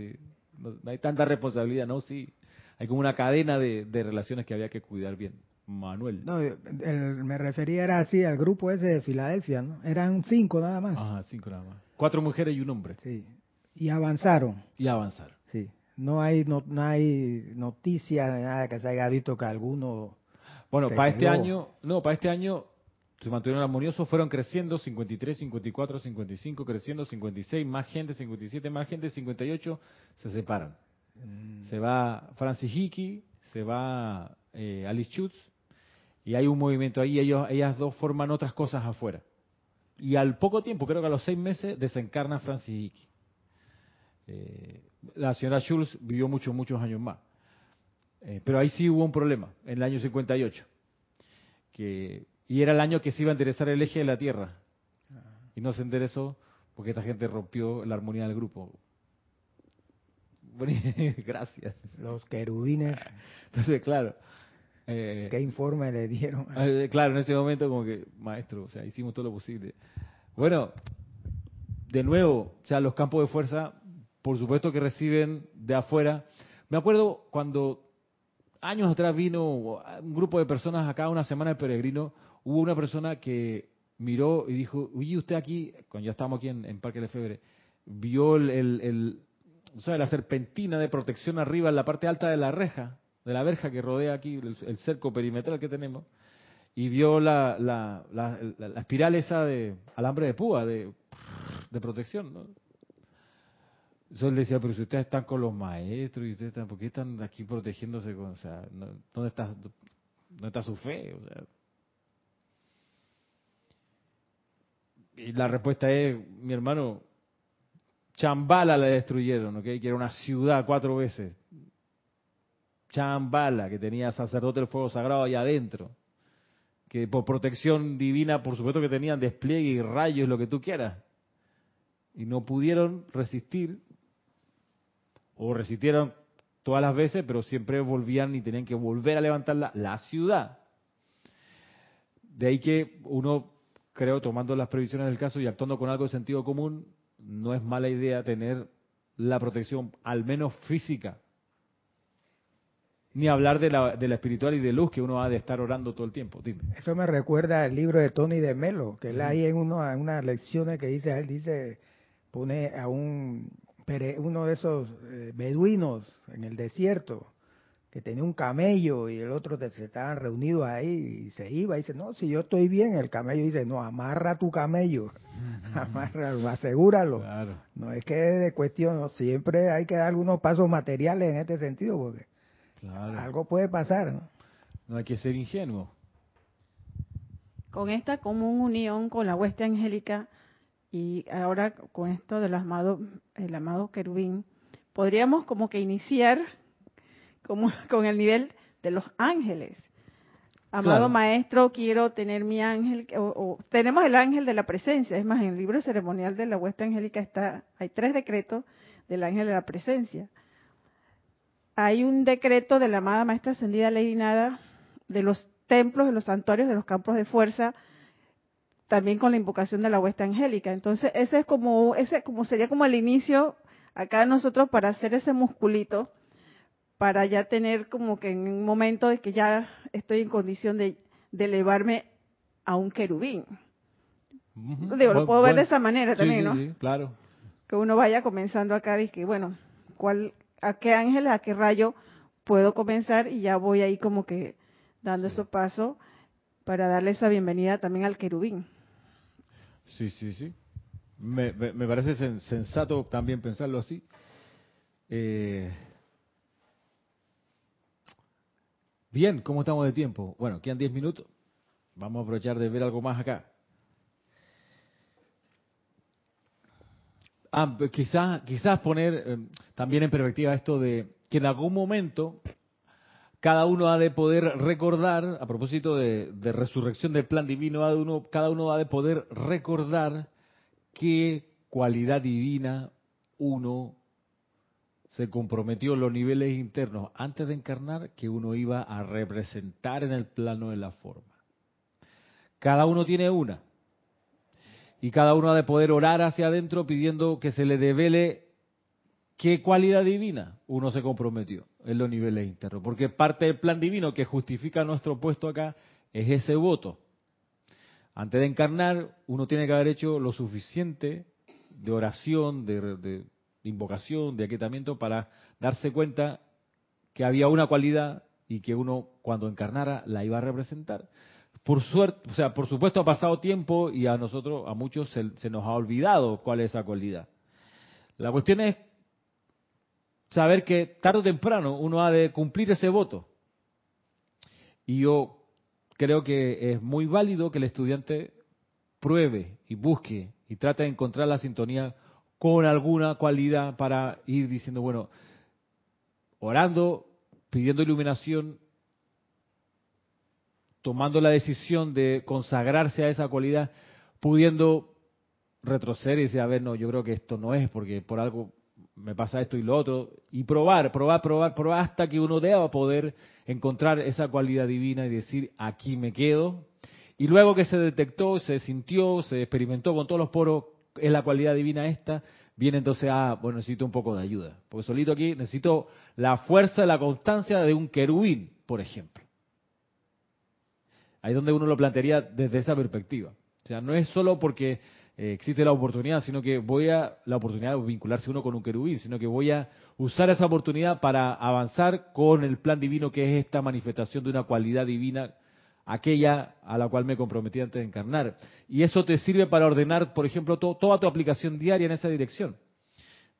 no, hay tanta responsabilidad, no, sí. Hay como una cadena de relaciones que había que cuidar bien. Manuel. No, me refería era así al grupo ese de Filadelfia, ¿no? Eran cinco nada más. Ajá, cinco nada más. Cuatro mujeres y un hombre. Sí. Y avanzaron. Y avanzaron. Sí. No hay no, no hay noticias nada que se haya visto que alguno Bueno, para este año, no, para este año se mantuvieron armoniosos, fueron creciendo 53, 54, 55, creciendo 56, más gente, 57, más gente, 58, se separan. Mm. Se va Francis Hickey, se va eh, Alice Schutz, y hay un movimiento ahí, ellos, ellas dos forman otras cosas afuera. Y al poco tiempo, creo que a los seis meses, desencarna Francis Hickey. Eh, la señora Schultz vivió muchos, muchos años más. Eh, pero ahí sí hubo un problema, en el año 58. Que, y era el año que se iba a enderezar el eje de la Tierra. Y no se enderezó porque esta gente rompió la armonía del grupo. Gracias. Los querubines. Entonces, claro, eh, ¿Qué informe le dieron? Eh, claro, en ese momento como que, maestro, o sea, hicimos todo lo posible. Bueno, de nuevo, o sea, los campos de fuerza, por supuesto que reciben de afuera. Me acuerdo cuando años atrás vino un grupo de personas acá, una semana de peregrino, hubo una persona que miró y dijo, oye, usted aquí, cuando ya estábamos aquí en, Parque de Febre, vio el, el, o sea, la serpentina de protección arriba en la parte alta de la reja de la verja que rodea aquí, el, cerco perimetral que tenemos, y vio la, la, la, espiral esa de alambre de púa, de, protección, ¿no? Entonces él decía, pero si ustedes están con los maestros, y ustedes están, ¿por qué están aquí protegiéndose con, o sea, ¿dónde está, dónde está su fe? O sea, y la respuesta es, mi hermano, Chambala la destruyeron, ¿ok? Que era una ciudad cuatro veces. Chambala, que tenía sacerdote del fuego sagrado allá adentro, que por protección divina, por supuesto que tenían despliegue y rayos, lo que tú quieras, y no pudieron resistir, o resistieron todas las veces, pero siempre volvían y tenían que volver a levantar la, la ciudad. De ahí que uno, creo, tomando las previsiones del caso y actuando con algo de sentido común, no es mala idea tener la protección, al menos física, ni hablar de la, de la espiritual y de luz que uno ha de estar orando todo el tiempo. Dime. Eso me recuerda al libro de Tony de Melo, que él ahí en, uno, en unas lecciones que dice, él dice, pone a un uno de esos eh, beduinos en el desierto que tenía un camello y el otro se estaban reunidos ahí y se iba y dice, no, si yo estoy bien, el camello dice, no, amarra tu camello, amárralo, asegúralo. Claro. No es que de cuestión, siempre hay que dar algunos pasos materiales en este sentido, porque algo puede pasar. ¿no? no hay que ser ingenuo. Con esta común unión con la hueste angélica, Y ahora con esto del amado, el amado querubín, podríamos como que iniciar como con el nivel de los ángeles. Amado maestro, quiero tener mi ángel, o, tenemos el ángel de la presencia, es más, en el libro ceremonial de la huesta angélica está, hay tres decretos del ángel de la presencia. Hay un decreto de la amada maestra ascendida Lady Nada de los templos, de los santuarios, de los campos de fuerza, también con la invocación de la huesta angélica. Entonces, ese es como, ese como sería como el inicio acá nosotros para hacer ese musculito para ya tener como que en un momento de que ya estoy en condición de, elevarme a un querubín. Digo, lo puedo ver de esa manera también, ¿no? Sí, claro. Que uno vaya comenzando acá y que, bueno, ¿cuál, ¿a qué ángel, a qué rayo puedo comenzar? Y ya voy ahí como que dando esos pasos para darle esa bienvenida también al querubín. Sí, sí, sí. Me, me parece sensato también pensarlo así. Eh, Bien, ¿cómo estamos de tiempo? Bueno, quedan 10 minutos. Vamos a aprovechar de ver algo más acá. Ah, quizás, quizás poner eh, también en perspectiva esto de que en algún momento cada uno ha de poder recordar, a propósito de, resurrección del plan divino, uno, cada uno ha de poder recordar qué cualidad divina uno se comprometió los niveles internos antes de encarnar que uno iba a representar en el plano de la forma. Cada uno tiene una. Y cada uno ha de poder orar hacia adentro pidiendo que se le devele qué cualidad divina uno se comprometió en los niveles internos. Porque parte del plan divino que justifica nuestro puesto acá es ese voto. Antes de encarnar, uno tiene que haber hecho lo suficiente de oración, de, de invocación, de aquietamiento, para darse cuenta que había una cualidad y que uno cuando encarnara la iba a representar. Por suerte, o sea, por supuesto ha pasado tiempo y a nosotros, a muchos se, se nos ha olvidado cuál es esa cualidad. La cuestión es saber que tarde o temprano uno ha de cumplir ese voto. Y yo creo que es muy válido que el estudiante pruebe y busque y trate de encontrar la sintonía con alguna cualidad para ir diciendo, bueno, orando, pidiendo iluminación, tomando la decisión de consagrarse a esa cualidad, pudiendo retroceder y decir, a ver, no, yo creo que esto no es porque por algo me pasa esto y lo otro, y probar, probar, probar, probar hasta que uno deba poder encontrar esa cualidad divina y decir, aquí me quedo. Y luego que se detectó, se sintió, se experimentó con todos los poros es la cualidad divina esta, viene entonces a, bueno, necesito un poco de ayuda. Porque solito aquí necesito la fuerza, la constancia de un querubín, por ejemplo. Ahí es donde uno lo plantearía desde esa perspectiva. O sea, no es solo porque eh, existe la oportunidad, sino que voy a, la oportunidad de vincularse uno con un querubín, sino que voy a usar esa oportunidad para avanzar con el plan divino que es esta manifestación de una cualidad divina aquella a la cual me comprometí antes de encarnar. Y eso te sirve para ordenar, por ejemplo, toda tu aplicación diaria en esa dirección.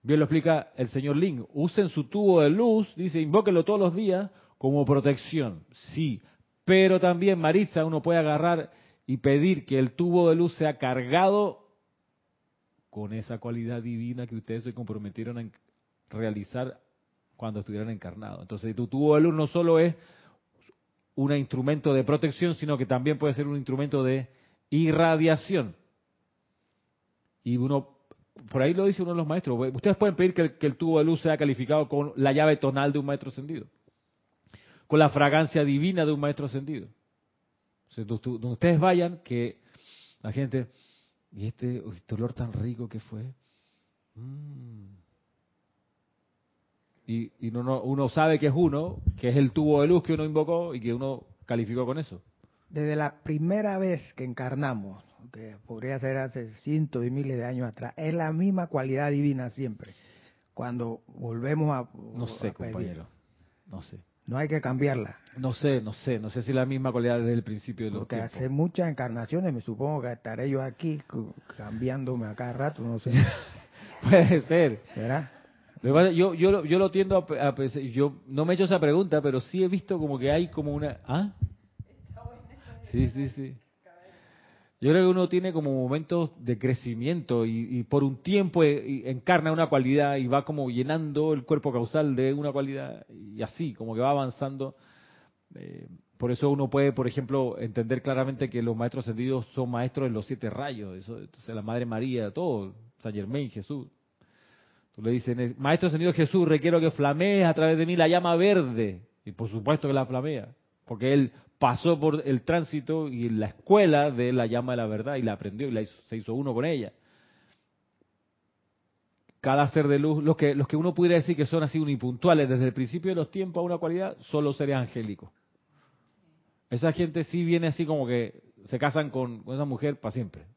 Bien lo explica el señor Ling. Usen su tubo de luz, dice, invóquenlo todos los días como protección. Sí, pero también, Maritza, uno puede agarrar y pedir que el tubo de luz sea cargado con esa cualidad divina que ustedes se comprometieron a realizar cuando estuvieran encarnados. Entonces, tu tubo de luz no solo es un instrumento de protección, sino que también puede ser un instrumento de irradiación. Y uno, por ahí lo dice uno de los maestros, ustedes pueden pedir que el, tubo de luz sea calificado con la llave tonal de un maestro ascendido, con la fragancia divina de un maestro ascendido. donde ustedes vayan, que la gente, y este, este olor tan rico que fue, mm, y, uno, sabe que es uno, que es el tubo de luz que uno invocó y que uno calificó con eso. Desde la primera vez que encarnamos, que podría ser hace cientos y miles de años atrás, es la misma cualidad divina siempre. Cuando volvemos a... No sé, compañero. No sé. No hay que cambiarla. No sé, no sé, no sé si es la misma cualidad desde el principio de los Porque hace muchas encarnaciones, me supongo que estaré yo aquí cambiándome a cada rato, no sé. Puede ser. ¿Verdad? Yo, yo, yo lo tiendo a, yo no me he hecho esa pregunta, pero sí he visto como que hay como una... ¿Ah? Sí, sí, sí. Yo creo que uno tiene como momentos de crecimiento y, por un tiempo eh, encarna una cualidad y va como llenando el cuerpo causal de una cualidad y así, como que va avanzando. Eh, por eso uno puede, por ejemplo, entender claramente que los maestros ascendidos son maestros en los siete rayos, eso, la Madre María, todo, San Germain, Jesús. Tú le dices, Maestro ascendido Jesús, requiero que flamees a través de mí la llama verde. Y por supuesto que la flamea, porque él pasó por el tránsito y la escuela de la llama de la verdad y la aprendió y se hizo uno con ella. Cada ser de luz, los que, los que uno pudiera decir que son así unipuntuales desde el principio de los tiempos a una cualidad, son los seres angélicos. Esa gente sí viene así como que se casan con, esa mujer para siempre.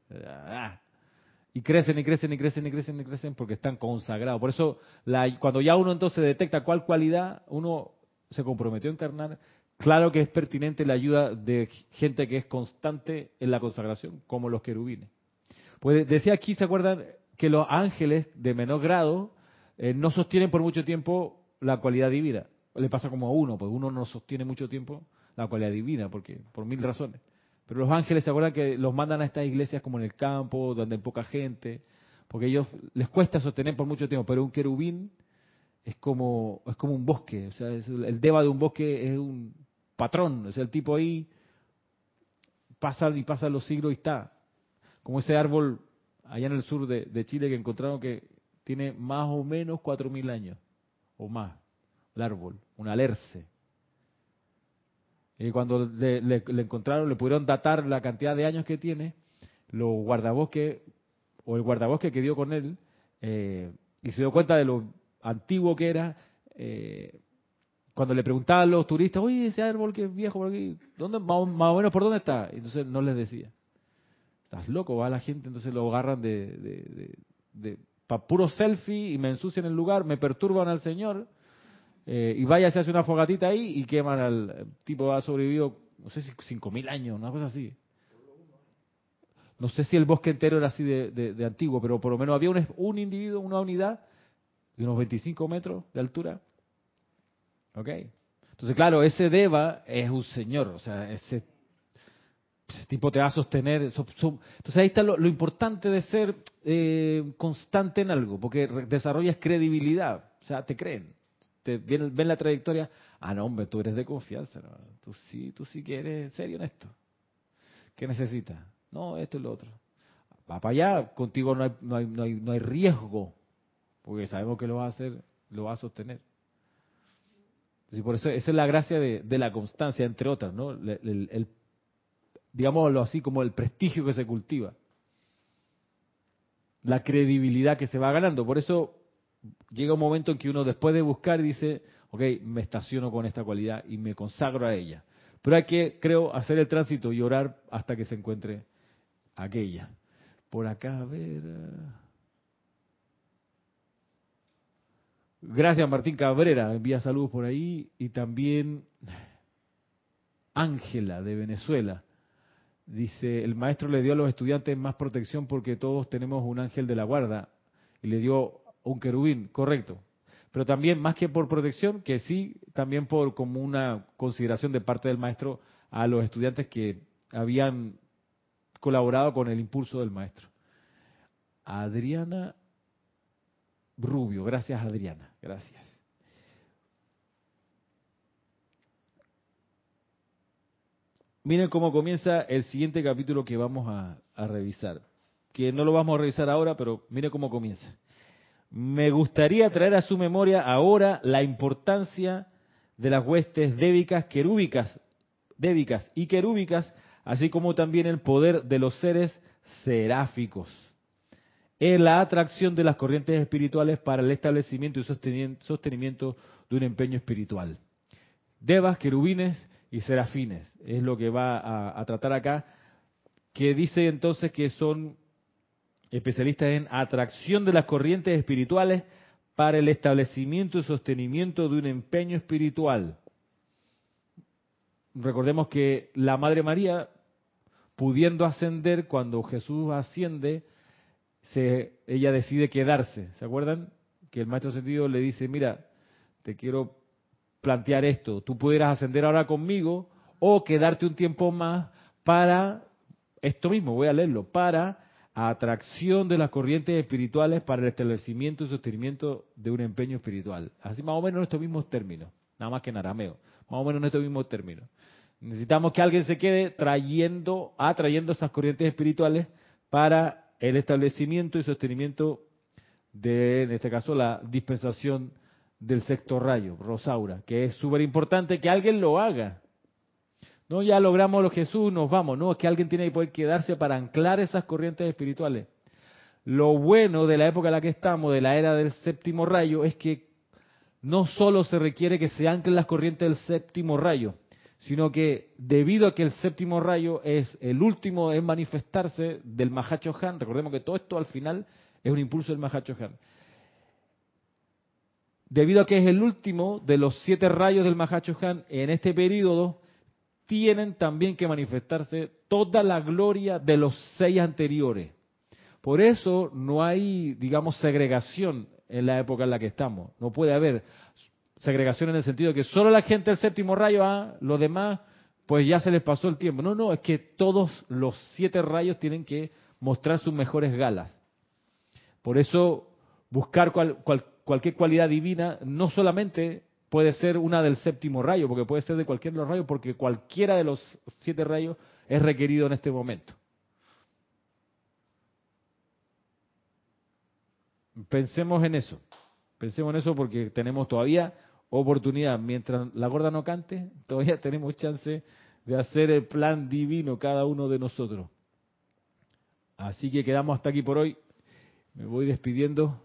Y crecen y crecen y crecen y crecen y crecen porque están consagrados. Por eso cuando ya uno entonces detecta cuál cualidad uno se comprometió a encarnar, Claro que es pertinente la ayuda de gente que es constante en la consagración, como los querubines. Pues decía aquí, ¿se acuerdan? Que los ángeles de menor grado eh, no sostienen por mucho tiempo la cualidad divina. Le pasa como a uno, pues uno no sostiene mucho tiempo la cualidad divina, porque por mil razones. Pero los ángeles se acuerdan que los mandan a estas iglesias como en el campo, donde hay poca gente, porque ellos les cuesta sostener por mucho tiempo. Pero un querubín es como es como un bosque, o sea, el deva de un bosque es un patrón, es el tipo ahí, pasa y pasa los siglos y está. Como ese árbol allá en el sur de, Chile que encontraron que tiene más o menos cuatro mil años, o más, el árbol, un alerce. Y cuando le, encontraron, le pudieron datar la cantidad de años que tiene, los guardabosques, o el guardabosque que dio con él, eh, y se dio cuenta de lo antiguo que era, eh, cuando le preguntaban a los turistas, oye, ese árbol que es viejo por aquí, ¿dónde, más, o menos por dónde está? Entonces no les decía. Estás loco, va la gente, entonces lo agarran de, de, de, para puro selfie y me ensucian el lugar, me perturban al Señor. Eh, y vaya, se hace una fogatita ahí y queman al tipo ha sobrevivido, no sé si cinco mil años, una cosa así. No sé si el bosque entero era así de, antiguo, pero por lo menos había un, un individuo, una unidad de unos 25 metros de altura, ¿Ok? Entonces, claro, ese Deva es un señor, o sea, ese, tipo te va a sostener. entonces ahí está lo, importante de ser eh, constante en algo, porque desarrollas credibilidad, o sea, te creen, te ven, ven la trayectoria, ah, no, hombre, tú eres de confianza, tú sí, tú sí que serio en esto. ¿Qué necesitas? No, esto y lo otro. Va para allá, contigo no hay, no hay, no hay, no hay riesgo, porque sabemos que lo vas a hacer, lo vas a sostener. Y por eso esa es la gracia de, la constancia, entre otras, ¿no? El, digámoslo así, como el prestigio que se cultiva. La credibilidad que se va ganando. Por eso llega un momento en que uno después de buscar dice, ok, me estaciono con esta cualidad y me consagro a ella. Pero hay que, creo, hacer el tránsito y orar hasta que se encuentre aquella. Por acá, a ver. Gracias Martín Cabrera, envía saludos por ahí. Y también Ángela de Venezuela. Dice, el maestro le dio a los estudiantes más protección porque todos tenemos un ángel de la guarda. Y le dio un querubín, correcto. Pero también, más que por protección, que sí, también por como una consideración de parte del maestro a los estudiantes que habían colaborado con el impulso del maestro. Adriana Rubio. Gracias, Adriana. Gracias. Miren cómo comienza el siguiente capítulo que vamos a, revisar. Que no lo vamos a revisar ahora, pero miren cómo comienza. Me gustaría traer a su memoria ahora la importancia de las huestes débicas, querúbicas, débicas y querúbicas, así como también el poder de los seres seráficos es la atracción de las corrientes espirituales para el establecimiento y sostenimiento de un empeño espiritual. Devas, querubines y serafines es lo que va a, tratar acá, que dice entonces que son especialistas en atracción de las corrientes espirituales para el establecimiento y sostenimiento de un empeño espiritual. Recordemos que la Madre María, pudiendo ascender cuando Jesús asciende, ella decide quedarse. ¿Se acuerdan? Que el maestro sentido le dice, mira, te quiero plantear esto, tú pudieras ascender ahora conmigo o quedarte un tiempo más para esto mismo, voy a leerlo, para atracción de las corrientes espirituales para el establecimiento y sostenimiento de un empeño espiritual. Así más o menos en estos mismos términos, nada más que en arameo, más o menos en estos mismos términos. Necesitamos que alguien se quede trayendo, atrayendo esas corrientes espirituales para el establecimiento y sostenimiento de, en este caso, la dispensación del sexto rayo, Rosaura, que es súper importante que alguien lo haga. No, ya logramos lo Jesús, nos vamos. No, es que alguien tiene que poder quedarse para anclar esas corrientes espirituales. Lo bueno de la época en la que estamos, de la era del séptimo rayo, es que no solo se requiere que se anclen las corrientes del séptimo rayo, sino que debido a que el séptimo rayo es el último en manifestarse del Mahacho Han, recordemos que todo esto al final es un impulso del Mahacho Han. Debido a que es el último de los siete rayos del Mahacho Han en este periodo, tienen también que manifestarse toda la gloria de los seis anteriores. Por eso no hay, digamos, segregación en la época en la que estamos. No puede haber segregación en el sentido de que solo la gente del séptimo rayo, ah, los demás, pues ya se les pasó el tiempo. No, no, es que todos los siete rayos tienen que mostrar sus mejores galas. Por eso buscar cualquier cualidad divina no solamente puede ser una del séptimo rayo, porque puede ser de cualquiera de los rayos, porque cualquiera de los siete rayos es requerido en este momento. Pensemos en eso, pensemos en eso porque tenemos todavía oportunidad. Mientras la gorda no cante, todavía tenemos chance de hacer el plan divino cada uno de nosotros. Así que quedamos hasta aquí por hoy. Me voy despidiendo.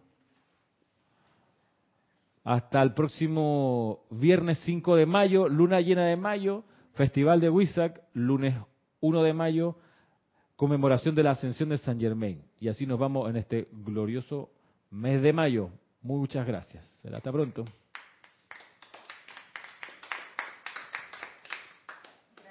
Hasta el próximo viernes 5 de mayo, luna llena de mayo, Festival de Huizac, lunes 1 de mayo, conmemoración de la ascensión de San Germain. Y así nos vamos en este glorioso mes de mayo. Muchas gracias. Hasta pronto.